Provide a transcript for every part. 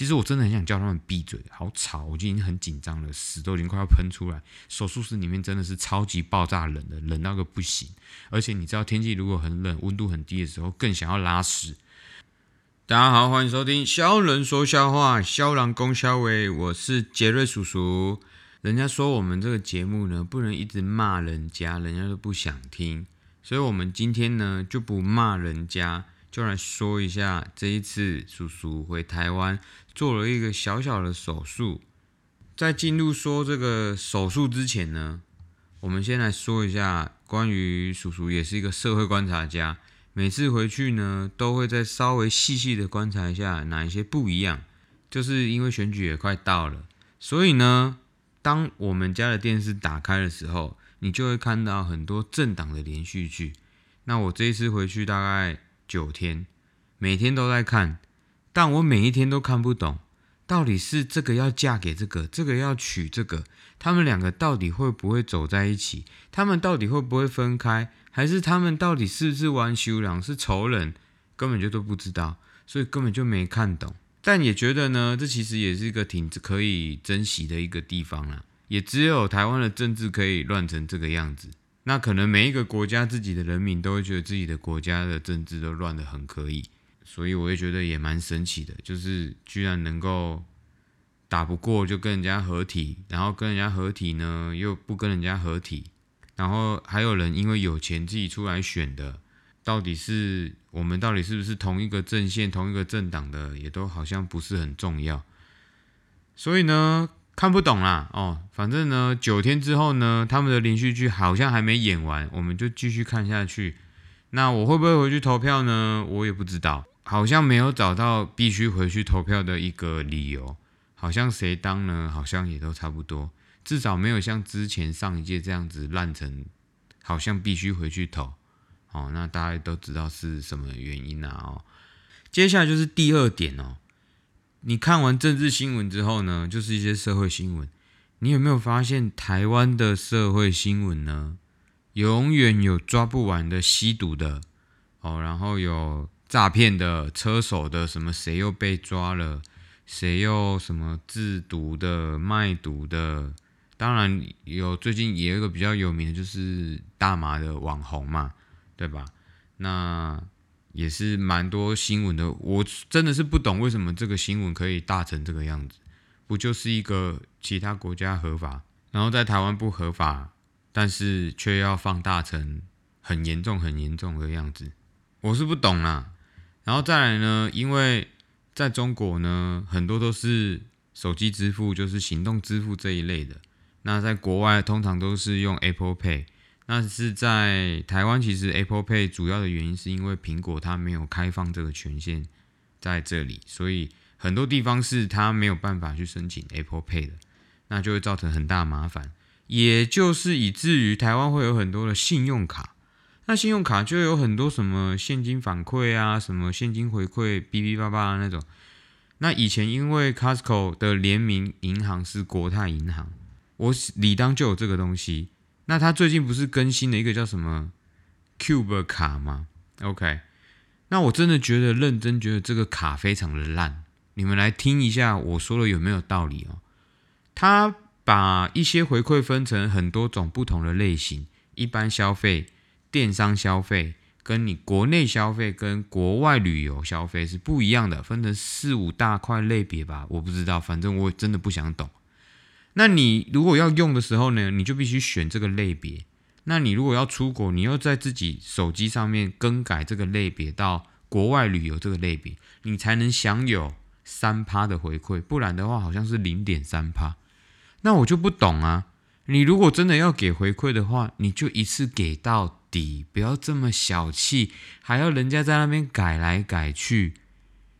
其实我真的很想叫他们闭嘴，好吵，我就已经很紧张了，屎都已经快要喷出来。手术室里面真的是超级爆炸冷的，冷到个不行。而且你知道，天气如果很冷，温度很低的时候，更想要拉屎。大家好，欢迎收听《肖人说笑话》，肖郎公肖伟，我是杰瑞叔叔。人家说我们这个节目呢，不能一直骂人家，人家都不想听，所以我们今天呢就不骂人家。就来说一下这一次叔叔回台湾做了一个小小的手术。在进入说这个手术之前呢，我们先来说一下关于叔叔也是一个社会观察家，每次回去呢都会再稍微细细的观察一下哪一些不一样。就是因为选举也快到了，所以呢，当我们家的电视打开的时候，你就会看到很多政党的连续剧。那我这一次回去大概。九天，每天都在看，但我每一天都看不懂，到底是这个要嫁给这个，这个要娶这个，他们两个到底会不会走在一起？他们到底会不会分开？还是他们到底是不是玩修良是仇人？根本就都不知道，所以根本就没看懂。但也觉得呢，这其实也是一个挺可以珍惜的一个地方啦。也只有台湾的政治可以乱成这个样子。那可能每一个国家自己的人民都会觉得自己的国家的政治都乱得很可以，所以我也觉得也蛮神奇的，就是居然能够打不过就跟人家合体，然后跟人家合体呢又不跟人家合体，然后还有人因为有钱自己出来选的，到底是我们到底是不是同一个阵线、同一个政党的，也都好像不是很重要，所以呢。看不懂啦，哦，反正呢，九天之后呢，他们的连续剧好像还没演完，我们就继续看下去。那我会不会回去投票呢？我也不知道，好像没有找到必须回去投票的一个理由。好像谁当呢？好像也都差不多，至少没有像之前上一届这样子烂成，好像必须回去投。哦，那大家都知道是什么原因啊？哦，接下来就是第二点哦。你看完政治新闻之后呢，就是一些社会新闻。你有没有发现台湾的社会新闻呢？永远有抓不完的吸毒的哦，然后有诈骗的、车手的，什么谁又被抓了，谁又什么制毒的、卖毒的。当然有，最近也有一个比较有名的，就是大麻的网红嘛，对吧？那。也是蛮多新闻的，我真的是不懂为什么这个新闻可以大成这个样子，不就是一个其他国家合法，然后在台湾不合法，但是却要放大成很严重、很严重的样子，我是不懂啦。然后再来呢，因为在中国呢，很多都是手机支付，就是行动支付这一类的，那在国外通常都是用 Apple Pay。那是在台湾，其实 Apple Pay 主要的原因是因为苹果它没有开放这个权限在这里，所以很多地方是它没有办法去申请 Apple Pay 的，那就会造成很大麻烦，也就是以至于台湾会有很多的信用卡，那信用卡就有很多什么现金反馈啊，什么现金回馈哔哔叭叭那种。那以前因为 Costco 的联名银行是国泰银行，我理当就有这个东西。那他最近不是更新了一个叫什么 Cube 卡吗？OK，那我真的觉得认真觉得这个卡非常的烂。你们来听一下我说的有没有道理哦？他把一些回馈分成很多种不同的类型，一般消费、电商消费，跟你国内消费跟国外旅游消费是不一样的，分成四五大块类别吧？我不知道，反正我真的不想懂。那你如果要用的时候呢，你就必须选这个类别。那你如果要出国，你要在自己手机上面更改这个类别到国外旅游这个类别，你才能享有三趴的回馈。不然的话，好像是零点三趴。那我就不懂啊。你如果真的要给回馈的话，你就一次给到底，不要这么小气，还要人家在那边改来改去。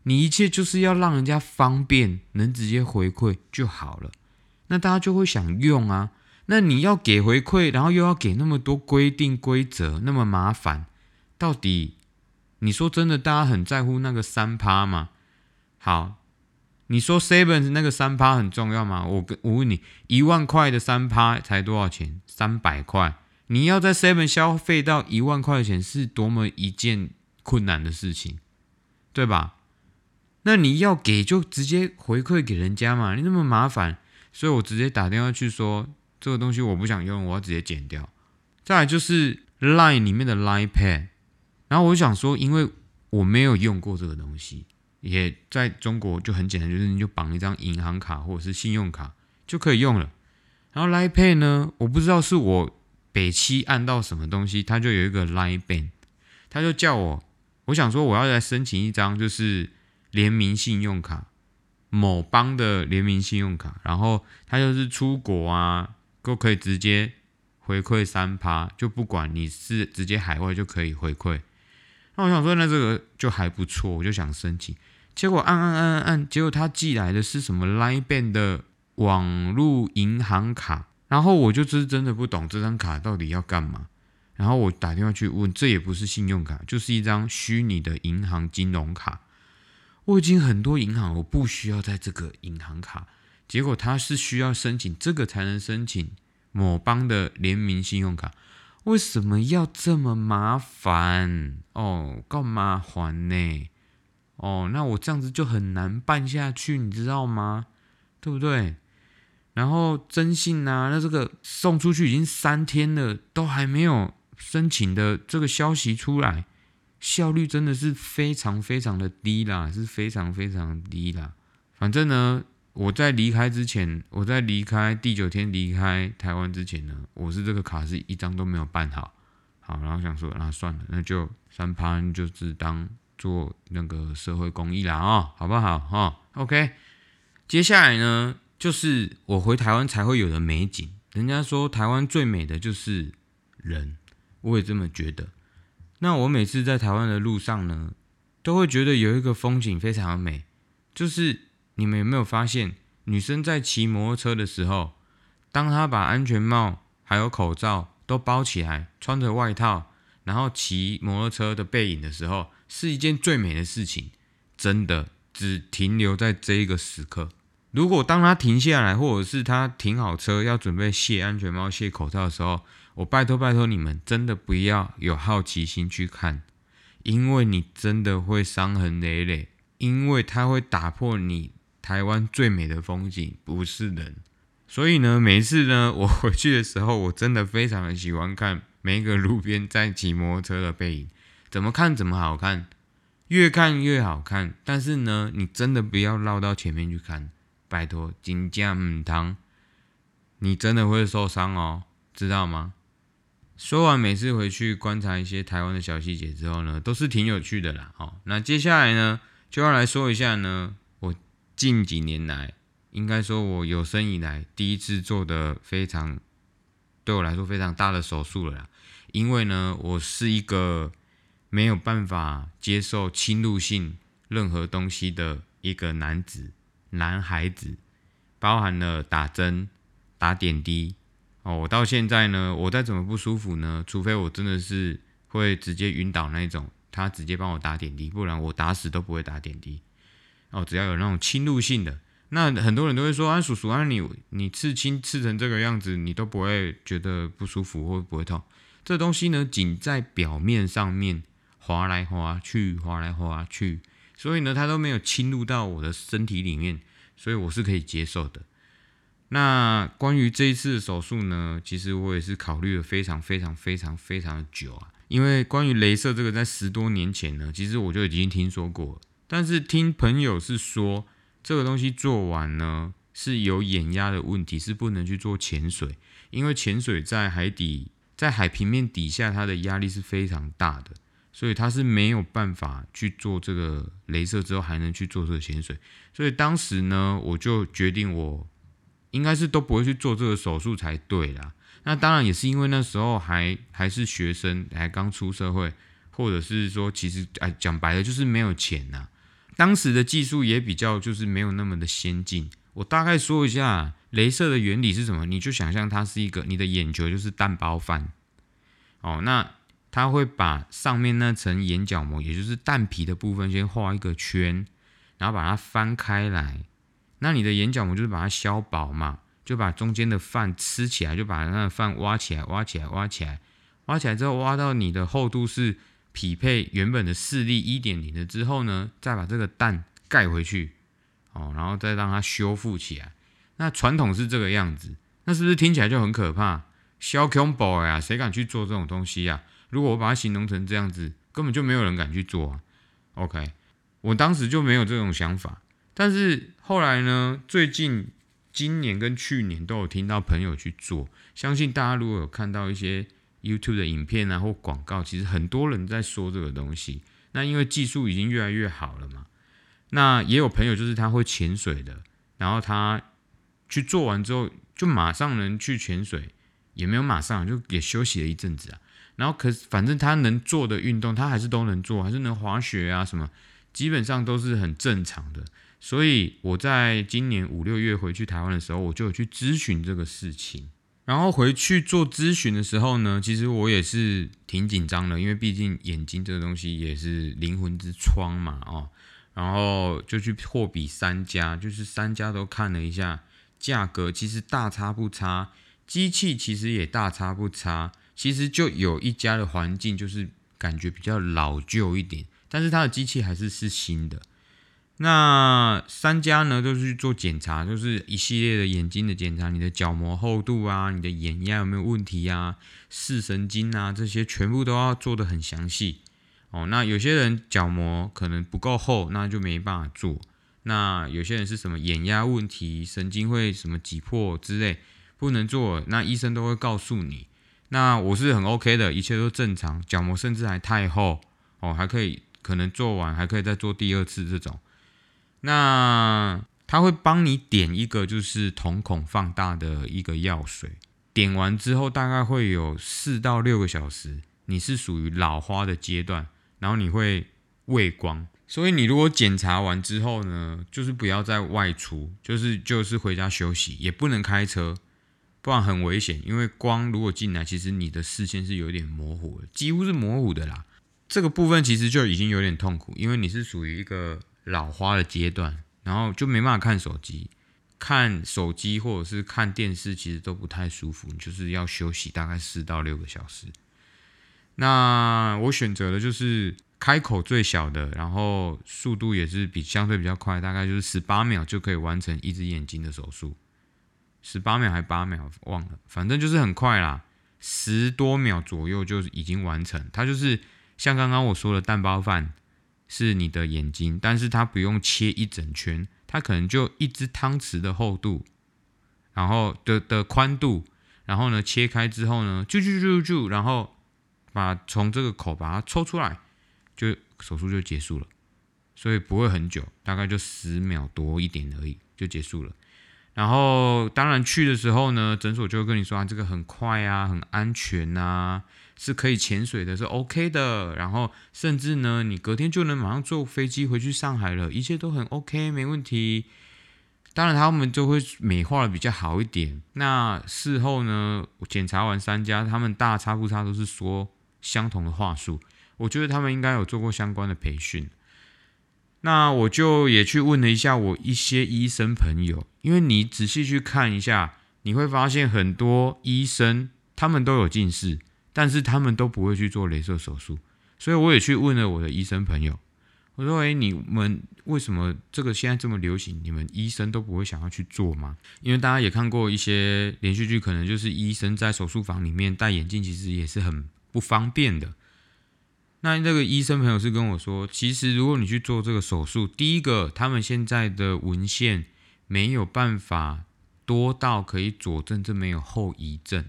你一切就是要让人家方便，能直接回馈就好了。那大家就会想用啊，那你要给回馈，然后又要给那么多规定规则，那么麻烦，到底你说真的，大家很在乎那个三趴吗？好，你说 seven 那个三趴很重要吗？我跟我问你，一万块的三趴才多少钱？三百块，你要在 seven 消费到一万块钱，是多么一件困难的事情，对吧？那你要给就直接回馈给人家嘛，你那么麻烦，所以我直接打电话去说这个东西我不想用，我要直接剪掉。再来就是 Line 里面的 Line Pad，然后我想说，因为我没有用过这个东西，也在中国就很简单，就是你就绑一张银行卡或者是信用卡就可以用了。然后 Line Pay 呢，我不知道是我北七按到什么东西，它就有一个 Line Bank，他就叫我，我想说我要来申请一张就是联名信用卡，某邦的联名信用卡，然后它就是出国啊都可以直接回馈三趴，就不管你是直接海外就可以回馈。那我想说，那这个就还不错，我就想申请，结果按按按按按，结果他寄来的是什么 Line Band 的。网络银行卡，然后我就是真的不懂这张卡到底要干嘛。然后我打电话去问，这也不是信用卡，就是一张虚拟的银行金融卡。我已经很多银行，我不需要在这个银行卡，结果他是需要申请这个才能申请某邦的联名信用卡。为什么要这么麻烦？哦，干嘛还呢？哦，那我这样子就很难办下去，你知道吗？对不对？然后征信啊，那这个送出去已经三天了，都还没有申请的这个消息出来，效率真的是非常非常的低啦，是非常非常低啦。反正呢，我在离开之前，我在离开第九天离开台湾之前呢，我是这个卡是一张都没有办好，好，然后想说那算了，那就三盘就是当做那个社会公益啦啊，好不好哈？OK，接下来呢？就是我回台湾才会有的美景。人家说台湾最美的就是人，我也这么觉得。那我每次在台湾的路上呢，都会觉得有一个风景非常的美，就是你们有没有发现，女生在骑摩托车的时候，当她把安全帽还有口罩都包起来，穿着外套，然后骑摩托车的背影的时候，是一件最美的事情。真的，只停留在这一个时刻。如果当她停下来，或者是她停好车要准备卸安全帽、卸口罩的时候，我拜托拜托你们，真的不要有好奇心去看，因为你真的会伤痕累累，因为它会打破你台湾最美的风景，不是人。所以呢，每次呢我回去的时候，我真的非常的喜欢看每一个路边在骑摩托车的背影，怎么看怎么好看，越看越好看。但是呢，你真的不要绕到前面去看。拜托，金价唔汤，你真的会受伤哦，知道吗？说完每次回去观察一些台湾的小细节之后呢，都是挺有趣的啦。哦，那接下来呢，就要来说一下呢，我近几年来，应该说我有生以来第一次做的非常，对我来说非常大的手术了啦。因为呢，我是一个没有办法接受侵入性任何东西的一个男子。男孩子包含了打针、打点滴哦。我到现在呢，我再怎么不舒服呢？除非我真的是会直接晕倒那一种，他直接帮我打点滴，不然我打死都不会打点滴哦。只要有那种侵入性的，那很多人都会说：“啊，叔叔啊，你你刺青刺成这个样子，你都不会觉得不舒服或不会痛？”这东西呢，仅在表面上面划来划去，划来划去。所以呢，它都没有侵入到我的身体里面，所以我是可以接受的。那关于这一次的手术呢，其实我也是考虑了非常非常非常非常的久啊。因为关于镭射这个，在十多年前呢，其实我就已经听说过，但是听朋友是说，这个东西做完呢是有眼压的问题，是不能去做潜水，因为潜水在海底，在海平面底下，它的压力是非常大的。所以他是没有办法去做这个镭射之后还能去做这个潜水，所以当时呢，我就决定我应该是都不会去做这个手术才对啦。那当然也是因为那时候还还是学生，还刚出社会，或者是说其实哎讲白了就是没有钱呐。当时的技术也比较就是没有那么的先进。我大概说一下镭射的原理是什么，你就想象它是一个你的眼球就是蛋包饭哦，那。他会把上面那层眼角膜，也就是蛋皮的部分，先画一个圈，然后把它翻开来。那你的眼角膜就是把它削薄嘛，就把中间的饭吃起来，就把那个饭挖起来，挖起来，挖起来，挖起来之后，挖到你的厚度是匹配原本的视力一点零的之后呢，再把这个蛋盖回去，哦，然后再让它修复起来。那传统是这个样子，那是不是听起来就很可怕？小恐怖呀，谁敢去做这种东西呀？如果我把它形容成这样子，根本就没有人敢去做啊。OK，我当时就没有这种想法，但是后来呢，最近今年跟去年都有听到朋友去做。相信大家如果有看到一些 YouTube 的影片啊或广告，其实很多人在说这个东西。那因为技术已经越来越好了嘛，那也有朋友就是他会潜水的，然后他去做完之后就马上能去潜水，也没有马上就也休息了一阵子啊。然后可反正他能做的运动，他还是都能做，还是能滑雪啊什么，基本上都是很正常的。所以我在今年五六月回去台湾的时候，我就有去咨询这个事情。然后回去做咨询的时候呢，其实我也是挺紧张的，因为毕竟眼睛这个东西也是灵魂之窗嘛，哦。然后就去货比三家，就是三家都看了一下，价格其实大差不差，机器其实也大差不差。其实就有一家的环境就是感觉比较老旧一点，但是它的机器还是是新的。那三家呢都是去做检查，就是一系列的眼睛的检查，你的角膜厚度啊，你的眼压有没有问题啊，视神经啊这些全部都要做的很详细哦。那有些人角膜可能不够厚，那就没办法做。那有些人是什么眼压问题，神经会什么挤破之类，不能做，那医生都会告诉你。那我是很 OK 的，一切都正常，角膜甚至还太厚哦，还可以可能做完还可以再做第二次这种。那他会帮你点一个就是瞳孔放大的一个药水，点完之后大概会有四到六个小时，你是属于老花的阶段，然后你会畏光，所以你如果检查完之后呢，就是不要再外出，就是就是回家休息，也不能开车。不然很危险，因为光如果进来，其实你的视线是有点模糊的，几乎是模糊的啦。这个部分其实就已经有点痛苦，因为你是属于一个老花的阶段，然后就没办法看手机，看手机或者是看电视，其实都不太舒服，就是要休息大概四到六个小时。那我选择的就是开口最小的，然后速度也是比相对比较快，大概就是十八秒就可以完成一只眼睛的手术。十八秒还八秒忘了，反正就是很快啦，十多秒左右就已经完成。它就是像刚刚我说的蛋包饭是你的眼睛，但是它不用切一整圈，它可能就一只汤匙的厚度，然后的的宽度，然后呢切开之后呢，就就就就，然后把从这个口把它抽出来，就手术就结束了，所以不会很久，大概就十秒多一点而已就结束了。然后，当然去的时候呢，诊所就会跟你说啊，这个很快啊，很安全呐，是可以潜水的，是 OK 的。然后，甚至呢，你隔天就能马上坐飞机回去上海了，一切都很 OK，没问题。当然，他们就会美化的比较好一点。那事后呢，检查完三家，他们大差不差都是说相同的话术。我觉得他们应该有做过相关的培训。那我就也去问了一下我一些医生朋友，因为你仔细去看一下，你会发现很多医生他们都有近视，但是他们都不会去做镭射手术。所以我也去问了我的医生朋友，我说：“诶，你们为什么这个现在这么流行，你们医生都不会想要去做吗？”因为大家也看过一些连续剧，可能就是医生在手术房里面戴眼镜，其实也是很不方便的。那这个医生朋友是跟我说，其实如果你去做这个手术，第一个，他们现在的文献没有办法多到可以佐证这没有后遗症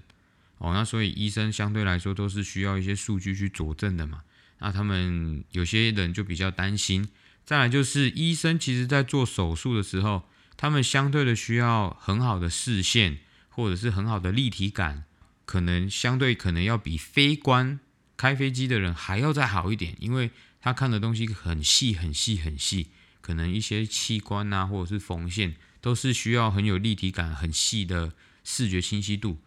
哦。那所以医生相对来说都是需要一些数据去佐证的嘛。那他们有些人就比较担心。再来就是医生其实在做手术的时候，他们相对的需要很好的视线或者是很好的立体感，可能相对可能要比非观。开飞机的人还要再好一点，因为他看的东西很细、很细、很细，可能一些器官啊，或者是缝线，都是需要很有立体感、很细的视觉清晰度。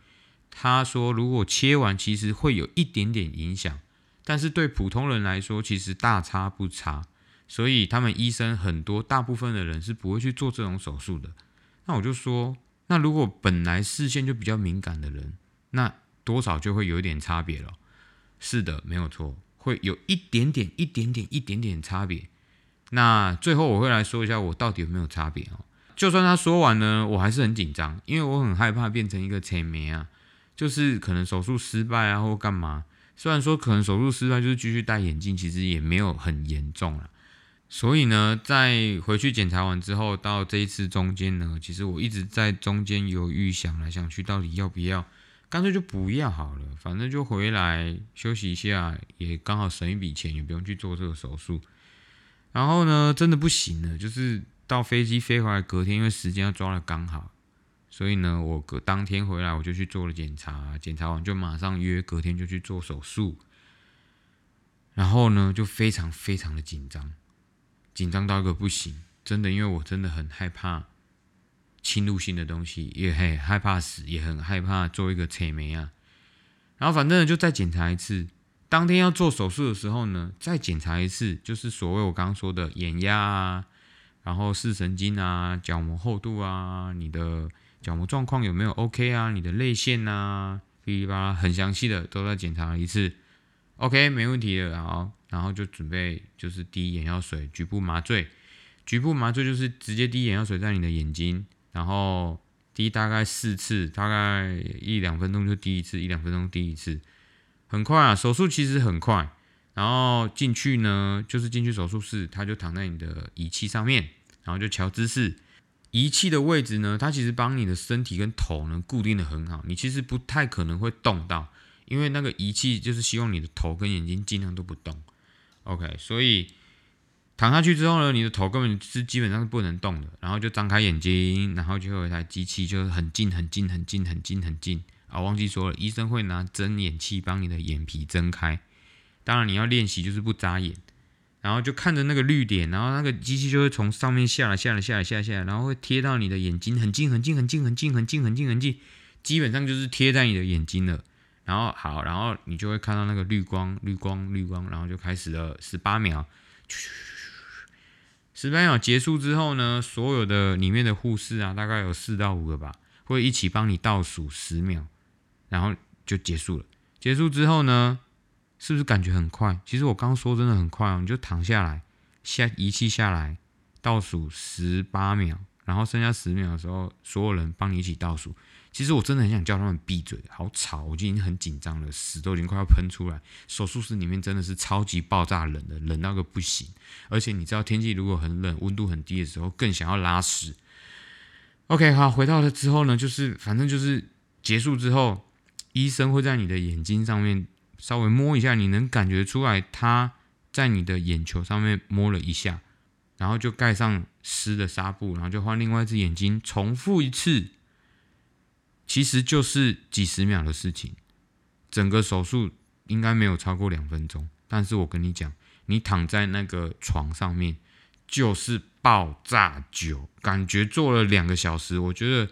他说，如果切完，其实会有一点点影响，但是对普通人来说，其实大差不差。所以他们医生很多，大部分的人是不会去做这种手术的。那我就说，那如果本来视线就比较敏感的人，那多少就会有点差别了。是的，没有错，会有一点点、一点点、一点点差别。那最后我会来说一下我到底有没有差别哦。就算他说完呢，我还是很紧张，因为我很害怕变成一个催眠啊，就是可能手术失败啊或干嘛。虽然说可能手术失败就是继续戴眼镜，其实也没有很严重了。所以呢，在回去检查完之后，到这一次中间呢，其实我一直在中间犹豫，想来想去，到底要不要，干脆就不要好了，反正就回来休息一下，也刚好省一笔钱，也不用去做这个手术。然后呢，真的不行了，就是到飞机飞回来隔天，因为时间要抓的刚好，所以呢，我隔当天回来我就去做了检查，检查完就马上约隔天就去做手术。然后呢，就非常非常的紧张。紧张到一个不行，真的，因为我真的很害怕侵入性的东西，也很害怕死，也很害怕做一个切眉啊。然后反正就再检查一次，当天要做手术的时候呢，再检查一次，就是所谓我刚刚说的眼压啊，然后视神经啊，角膜厚度啊，你的角膜状况有没有 OK 啊，你的泪腺啊，噼里啪啦，很详细的都在检查一次，OK，没问题的，好。然后就准备就是滴眼药水，局部麻醉。局部麻醉就是直接滴眼药水在你的眼睛，然后滴大概四次，大概一两分钟就滴一次，一两分钟滴一次，很快啊。手术其实很快。然后进去呢，就是进去手术室，他就躺在你的仪器上面，然后就调姿势。仪器的位置呢，它其实帮你的身体跟头呢固定的很好，你其实不太可能会动到，因为那个仪器就是希望你的头跟眼睛尽量都不动。OK，所以躺下去之后呢，你的头根本是基本上是不能动的，然后就张开眼睛，然后就有一台机器，就是很近很近很近很近很近啊，忘记说了，医生会拿针眼器帮你的眼皮睁开，当然你要练习就是不眨眼，然后就看着那个绿点，然后那个机器就会从上面下来下来下来下来下来，然后会贴到你的眼睛很近很近很近很近很近很近很近，基本上就是贴在你的眼睛了。然后好，然后你就会看到那个绿光、绿光、绿光，然后就开始了十八秒。十八秒结束之后呢，所有的里面的护士啊，大概有四到五个吧，会一起帮你倒数十秒，然后就结束了。结束之后呢，是不是感觉很快？其实我刚刚说真的很快哦，你就躺下来，下仪器下来，倒数十八秒，然后剩下十秒的时候，所有人帮你一起倒数。其实我真的很想叫他们闭嘴，好吵！我已经很紧张了，屎都已经快要喷出来。手术室里面真的是超级爆炸冷的，冷到个不行。而且你知道，天气如果很冷，温度很低的时候，更想要拉屎。OK，好，回到了之后呢，就是反正就是结束之后，医生会在你的眼睛上面稍微摸一下，你能感觉出来他在你的眼球上面摸了一下，然后就盖上湿的纱布，然后就换另外一只眼睛，重复一次。其实就是几十秒的事情，整个手术应该没有超过两分钟。但是我跟你讲，你躺在那个床上面就是爆炸久，感觉做了两个小时，我觉得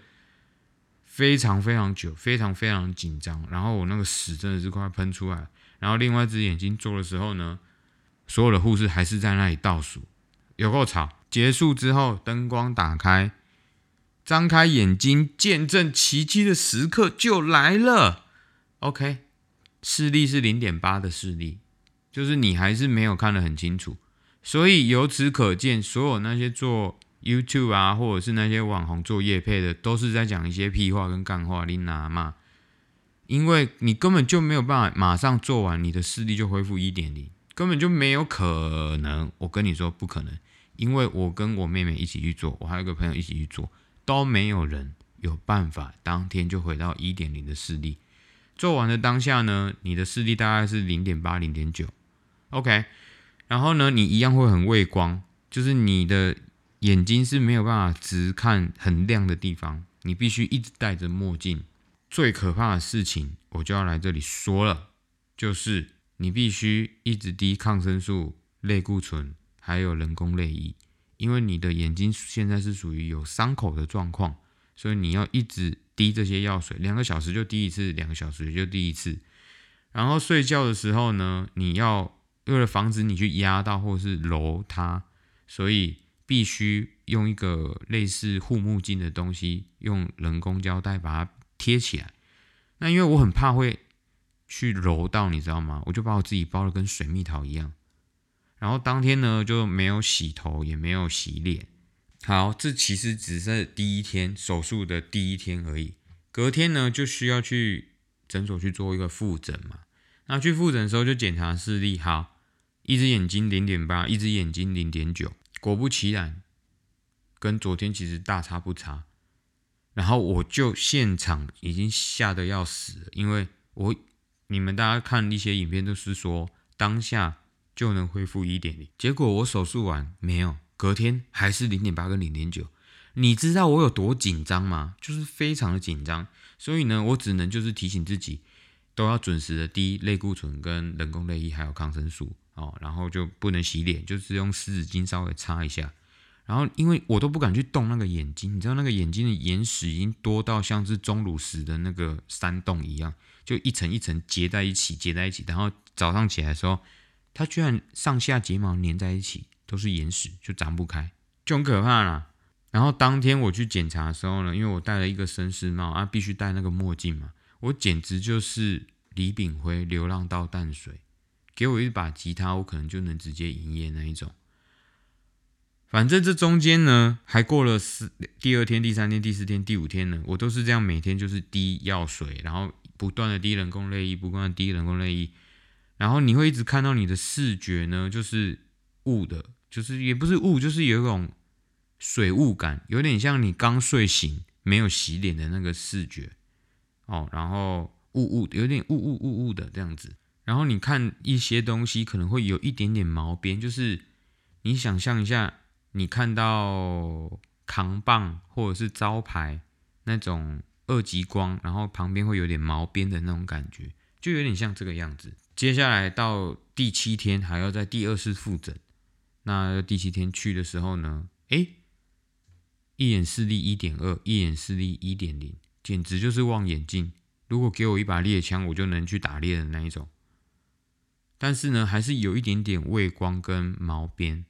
非常非常久，非常非常紧张。然后我那个屎真的是快喷出来。然后另外一只眼睛做的时候呢，所有的护士还是在那里倒数，有够吵。结束之后，灯光打开。张开眼睛，见证奇迹的时刻就来了。OK，视力是零点八的视力，就是你还是没有看得很清楚。所以由此可见，所有那些做 YouTube 啊，或者是那些网红做夜配的，都是在讲一些屁话跟干话，你拿嘛？因为你根本就没有办法马上做完，你的视力就恢复一点零，根本就没有可能。我跟你说不可能，因为我跟我妹妹一起去做，我还有个朋友一起去做。都没有人有办法当天就回到一点零的视力。做完的当下呢，你的视力大概是零点八、零点九，OK。然后呢，你一样会很畏光，就是你的眼睛是没有办法直看很亮的地方，你必须一直戴着墨镜。最可怕的事情，我就要来这里说了，就是你必须一直滴抗生素、类固醇，还有人工泪液。因为你的眼睛现在是属于有伤口的状况，所以你要一直滴这些药水，两个小时就滴一次，两个小时就滴一次。然后睡觉的时候呢，你要为了防止你去压到或是揉它，所以必须用一个类似护目镜的东西，用人工胶带把它贴起来。那因为我很怕会去揉到，你知道吗？我就把我自己包的跟水蜜桃一样。然后当天呢就没有洗头，也没有洗脸。好，这其实只是第一天手术的第一天而已。隔天呢就需要去诊所去做一个复诊嘛。那去复诊的时候就检查视力，好，一只眼睛零点八，一只眼睛零点九。果不其然，跟昨天其实大差不差。然后我就现场已经吓得要死了，因为我你们大家看一些影片都是说当下就能恢复一点零，结果我手术完没有，隔天还是零点八跟零点九。你知道我有多紧张吗？就是非常的紧张，所以呢，我只能就是提醒自己都要准时的滴类固醇跟人工泪液还有抗生素哦，然后就不能洗脸，就是用湿纸巾稍微擦一下。然后，因为我都不敢去动那个眼睛，你知道那个眼睛的眼屎已经多到像是钟乳石的那个山洞一样，就一层一层结在一起，结在一起。然后早上起来的时候，它居然上下睫毛粘在一起，都是眼屎，就长不开，就很可怕啦。然后当天我去检查的时候呢，因为我戴了一个绅士帽啊，必须戴那个墨镜嘛，我简直就是李炳辉流浪到淡水，给我一把吉他，我可能就能直接营业那一种。反正这中间呢，还过了四第二天、第三天、第四天、第五天呢，我都是这样每天就是滴药水，然后不断的滴人工泪液，不断的滴人工泪液，然后你会一直看到你的视觉呢，就是雾的，就是也不是雾，就是有一种水雾感，有点像你刚睡醒没有洗脸的那个视觉哦，然后雾雾有点雾雾雾雾的这样子，然后你看一些东西可能会有一点点毛边，就是你想象一下。你看到扛棒或者是招牌那种二极光，然后旁边会有点毛边的那种感觉，就有点像这个样子。接下来到第七天还要在第二次复诊，那第七天去的时候呢，诶，一眼视力一点二，一眼视力一点零，简直就是望远镜。如果给我一把猎枪，我就能去打猎的那一种。但是呢，还是有一点点畏光跟毛边。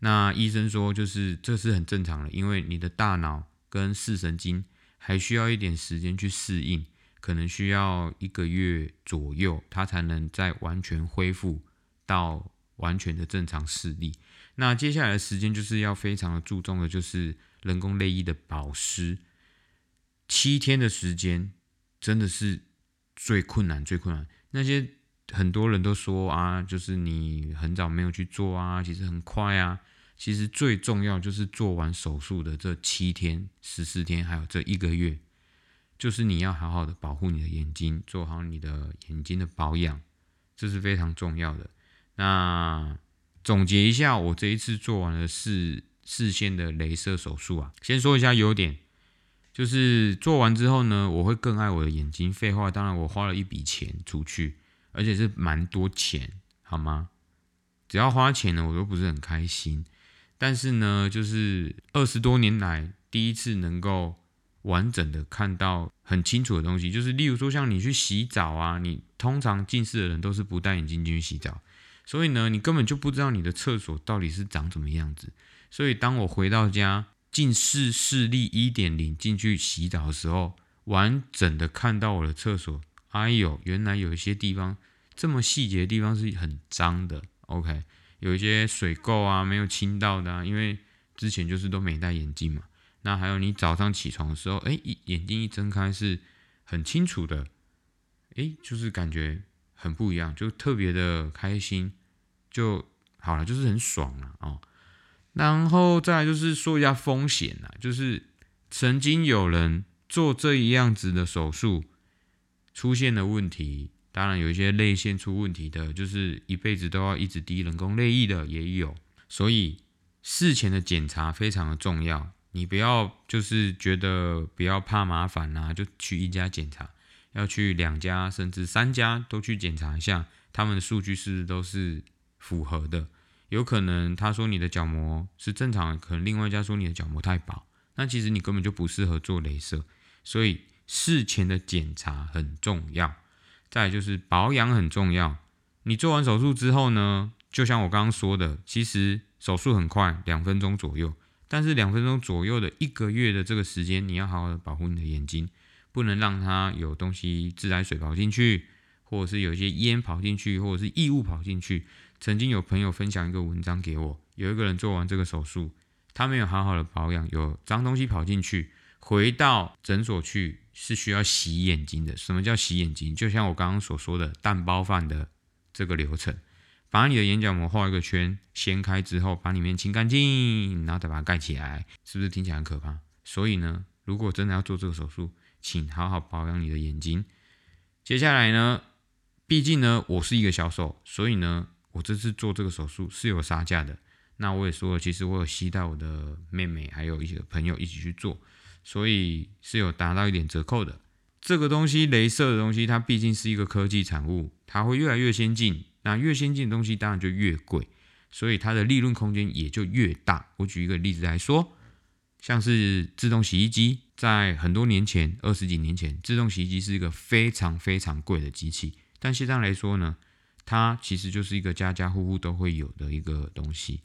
那医生说，就是这是很正常的，因为你的大脑跟视神经还需要一点时间去适应，可能需要一个月左右，它才能再完全恢复到完全的正常视力。那接下来的时间就是要非常的注重的，就是人工泪液的保湿。七天的时间真的是最困难、最困难。那些很多人都说啊，就是你很早没有去做啊，其实很快啊。其实最重要就是做完手术的这七天、十四天，还有这一个月，就是你要好好的保护你的眼睛，做好你的眼睛的保养，这是非常重要的。那总结一下，我这一次做完了视视线的镭射手术啊。先说一下优点，就是做完之后呢，我会更爱我的眼睛。废话，当然我花了一笔钱出去，而且是蛮多钱，好吗？只要花钱呢，我都不是很开心。但是呢，就是二十多年来第一次能够完整的看到很清楚的东西，就是例如说像你去洗澡啊，你通常近视的人都是不戴眼镜进去洗澡，所以呢，你根本就不知道你的厕所到底是长什么样子。所以当我回到家近视视力一点零进去洗澡的时候，完整的看到我的厕所，哎呦，原来有一些地方这么细节的地方是很脏的。OK。有一些水垢啊，没有清到的，啊，因为之前就是都没戴眼镜嘛。那还有你早上起床的时候，哎，眼睛一睁开是很清楚的，哎，就是感觉很不一样，就特别的开心，就好了，就是很爽了哦。然后再来就是说一下风险啦，就是曾经有人做这一样子的手术，出现了问题。当然有一些泪腺出问题的，就是一辈子都要一直滴人工泪液的也有，所以事前的检查非常的重要。你不要就是觉得不要怕麻烦呐，就去一家检查，要去两家甚至三家都去检查一下，他们的数据是不是都是符合的。有可能他说你的角膜是正常，可能另外一家说你的角膜太薄，那其实你根本就不适合做镭射。所以事前的检查很重要。再就是保养很重要。你做完手术之后呢，就像我刚刚说的，其实手术很快，两分钟左右。但是两分钟左右的一个月的这个时间，你要好好的保护你的眼睛，不能让它有东西自来水跑进去，或者是有一些烟跑进去，或者是异物跑进去。曾经有朋友分享一个文章给我，有一个人做完这个手术，他没有好好的保养，有脏东西跑进去，回到诊所去是需要洗眼睛的。什么叫洗眼睛？就像我刚刚所说的蛋包饭的这个流程，把你的眼角膜画一个圈，掀开之后把里面清干净，然后再把它盖起来，是不是听起来很可怕？所以呢，如果真的要做这个手术，请好好保养你的眼睛。接下来呢，毕竟呢，我是一个销售，所以呢，我这次做这个手术是有杀价的。那我也说了，其实我有吸带我的妹妹还有一些朋友一起去做，所以是有达到一点折扣的。这个东西，镭射的东西，它毕竟是一个科技产物，它会越来越先进。那越先进的东西，当然就越贵，所以它的利润空间也就越大。我举一个例子来说。像是自动洗衣机，在很多年前，二十几年前，自动洗衣机是一个非常非常贵的机器。但现在来说呢，它其实就是一个家家户户都会有的一个东西。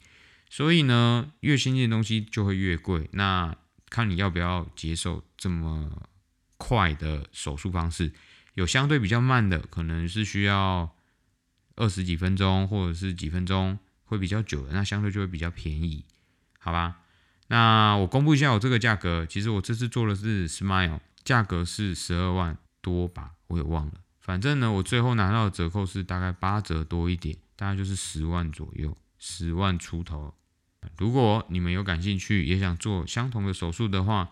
所以呢，越先进的东西就会越贵。那看你要不要接受这么快的手术方式。有相对比较慢的，可能是需要二十几分钟，或者是几分钟会比较久的，那相对就会比较便宜，好吧？那我公布一下我这个价格，其实我这次做的是 Smile，价格是十二万多吧，我也忘了。反正呢，我最后拿到的折扣是大概八折多一点，大概就是十万左右，十万出头。如果你们有感兴趣，也想做相同的手术的话，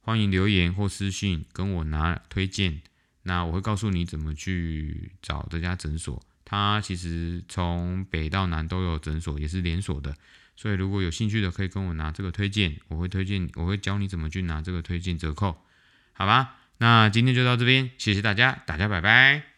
欢迎留言或私信跟我拿推荐。那我会告诉你怎么去找这家诊所。它其实从北到南都有诊所，也是连锁的。所以如果有兴趣的，可以跟我拿这个推荐，我会推荐，我会教你怎么去拿这个推荐折扣，好吧？那今天就到这边，谢谢大家，大家拜拜。